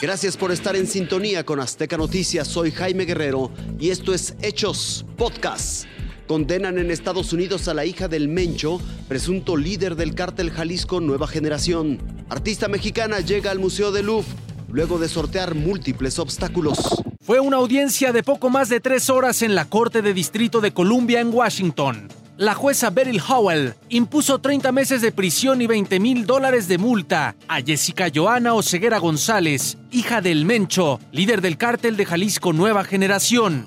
Gracias por estar en sintonía con Azteca Noticias. Soy Jaime Guerrero y esto es Hechos Podcast. Condenan en Estados Unidos a la hija del Mencho, presunto líder del cártel Jalisco Nueva Generación. Artista mexicana llega al Museo de Louvre luego de sortear múltiples obstáculos. Fue una audiencia de poco más de tres horas en la Corte de Distrito de Columbia en Washington la jueza Beryl Howell impuso 30 meses de prisión y 20 mil dólares de multa a Jessica Joana Oseguera González, hija del Mencho, líder del cártel de Jalisco Nueva Generación.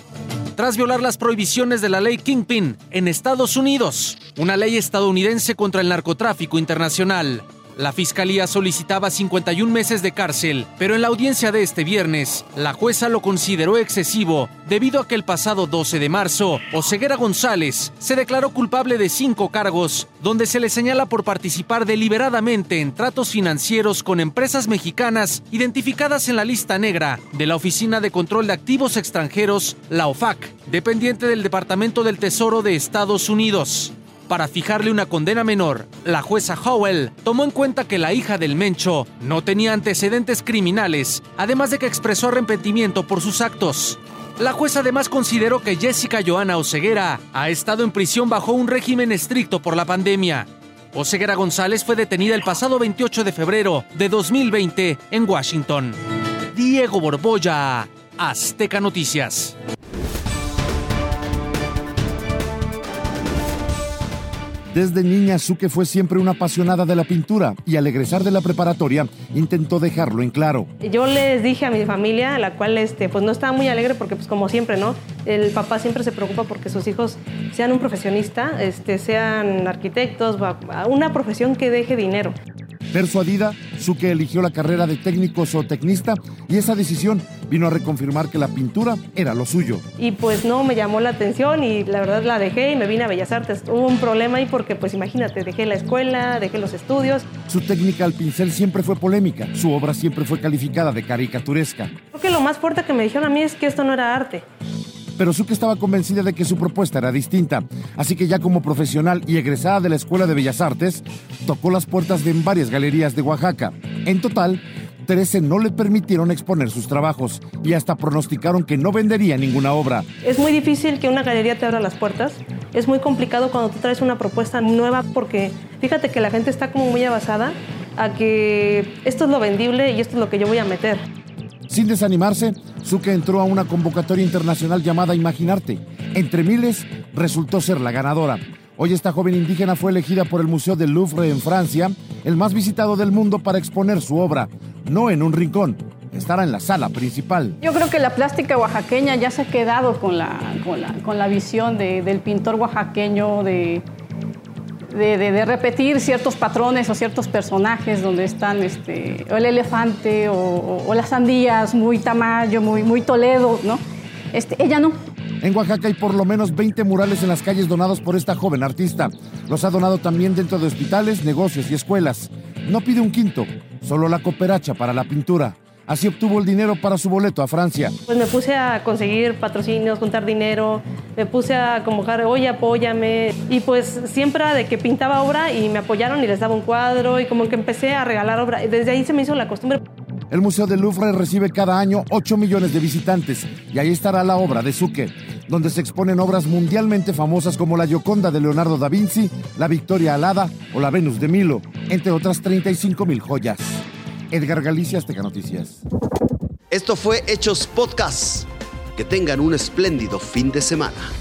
Tras violar las prohibiciones de la ley Kingpin en Estados Unidos, una ley estadounidense contra el narcotráfico internacional. La fiscalía solicitaba 51 meses de cárcel, pero en la audiencia de este viernes, la jueza lo consideró excesivo debido a que el pasado 12 de marzo, Oseguera González se declaró culpable de cinco cargos, donde se le señala por participar deliberadamente en tratos financieros con empresas mexicanas identificadas en la lista negra de la Oficina de Control de Activos Extranjeros, la OFAC, dependiente del Departamento del Tesoro de Estados Unidos. Para fijarle una condena menor, la jueza Howell tomó en cuenta que la hija del Mencho no tenía antecedentes criminales, además de que expresó arrepentimiento por sus actos. La jueza además consideró que Jessica Joana Oseguera ha estado en prisión bajo un régimen estricto por la pandemia. Oseguera González fue detenida el pasado 28 de febrero de 2020 en Washington. Diego Borbolla, Azteca Noticias. Desde niña, Suke fue siempre una apasionada de la pintura y al egresar de la preparatoria intentó dejarlo en claro. Yo les dije a mi familia, la cual este, pues no estaba muy alegre porque pues como siempre, ¿no? El papá siempre se preocupa porque sus hijos sean un profesionista, este, sean arquitectos, una profesión que deje dinero. Persuadida, Suke eligió la carrera de técnico zootecnista y esa decisión vino a reconfirmar que la pintura era lo suyo. Y pues no me llamó la atención y la verdad la dejé y me vine a Bellas Artes. Hubo un problema ahí porque pues imagínate, dejé la escuela, dejé los estudios. Su técnica al pincel siempre fue polémica, su obra siempre fue calificada de caricaturesca. Creo que lo más fuerte que me dijeron a mí es que esto no era arte pero Suke estaba convencida de que su propuesta era distinta, así que ya como profesional y egresada de la Escuela de Bellas Artes, tocó las puertas de varias galerías de Oaxaca. En total, 13 no le permitieron exponer sus trabajos y hasta pronosticaron que no vendería ninguna obra. Es muy difícil que una galería te abra las puertas. Es muy complicado cuando tú traes una propuesta nueva porque fíjate que la gente está como muy abasada a que esto es lo vendible y esto es lo que yo voy a meter. Sin desanimarse, Suke entró a una convocatoria internacional llamada Imaginarte. Entre miles, resultó ser la ganadora. Hoy esta joven indígena fue elegida por el Museo del Louvre en Francia, el más visitado del mundo para exponer su obra, no en un rincón, estará en la sala principal. Yo creo que la plástica oaxaqueña ya se ha quedado con la, con la, visión del pintor oaxaqueño, de, de, repetir ciertos patrones o ciertos personajes donde están este, el elefante o, las sandías, muy Tamayo, muy, muy Toledo, ¿no? Este, ella no. En Oaxaca hay por lo menos 20 murales en las calles donados por esta joven artista. Los ha donado también dentro de hospitales, negocios y escuelas. No pide un quinto, solo la cooperacha para la pintura. Así obtuvo el dinero para su boleto a Francia. Pues me puse a conseguir patrocinios, juntar dinero, me puse a convocar, oye, apóyame. Y pues siempre de que pintaba obra y me apoyaron y les daba un cuadro y como que empecé a regalar obra. Desde ahí se me hizo la costumbre. El Museo del Louvre recibe cada año 8 millones de visitantes y ahí estará la obra de Suque, donde se exponen obras mundialmente famosas como la Gioconda de Leonardo da Vinci, la Victoria Alada o la Venus de Milo, entre otras 35 mil joyas. Edgar Galicia, Azteca Noticias. Esto fue Hechos Podcast. Que tengan un espléndido fin de semana.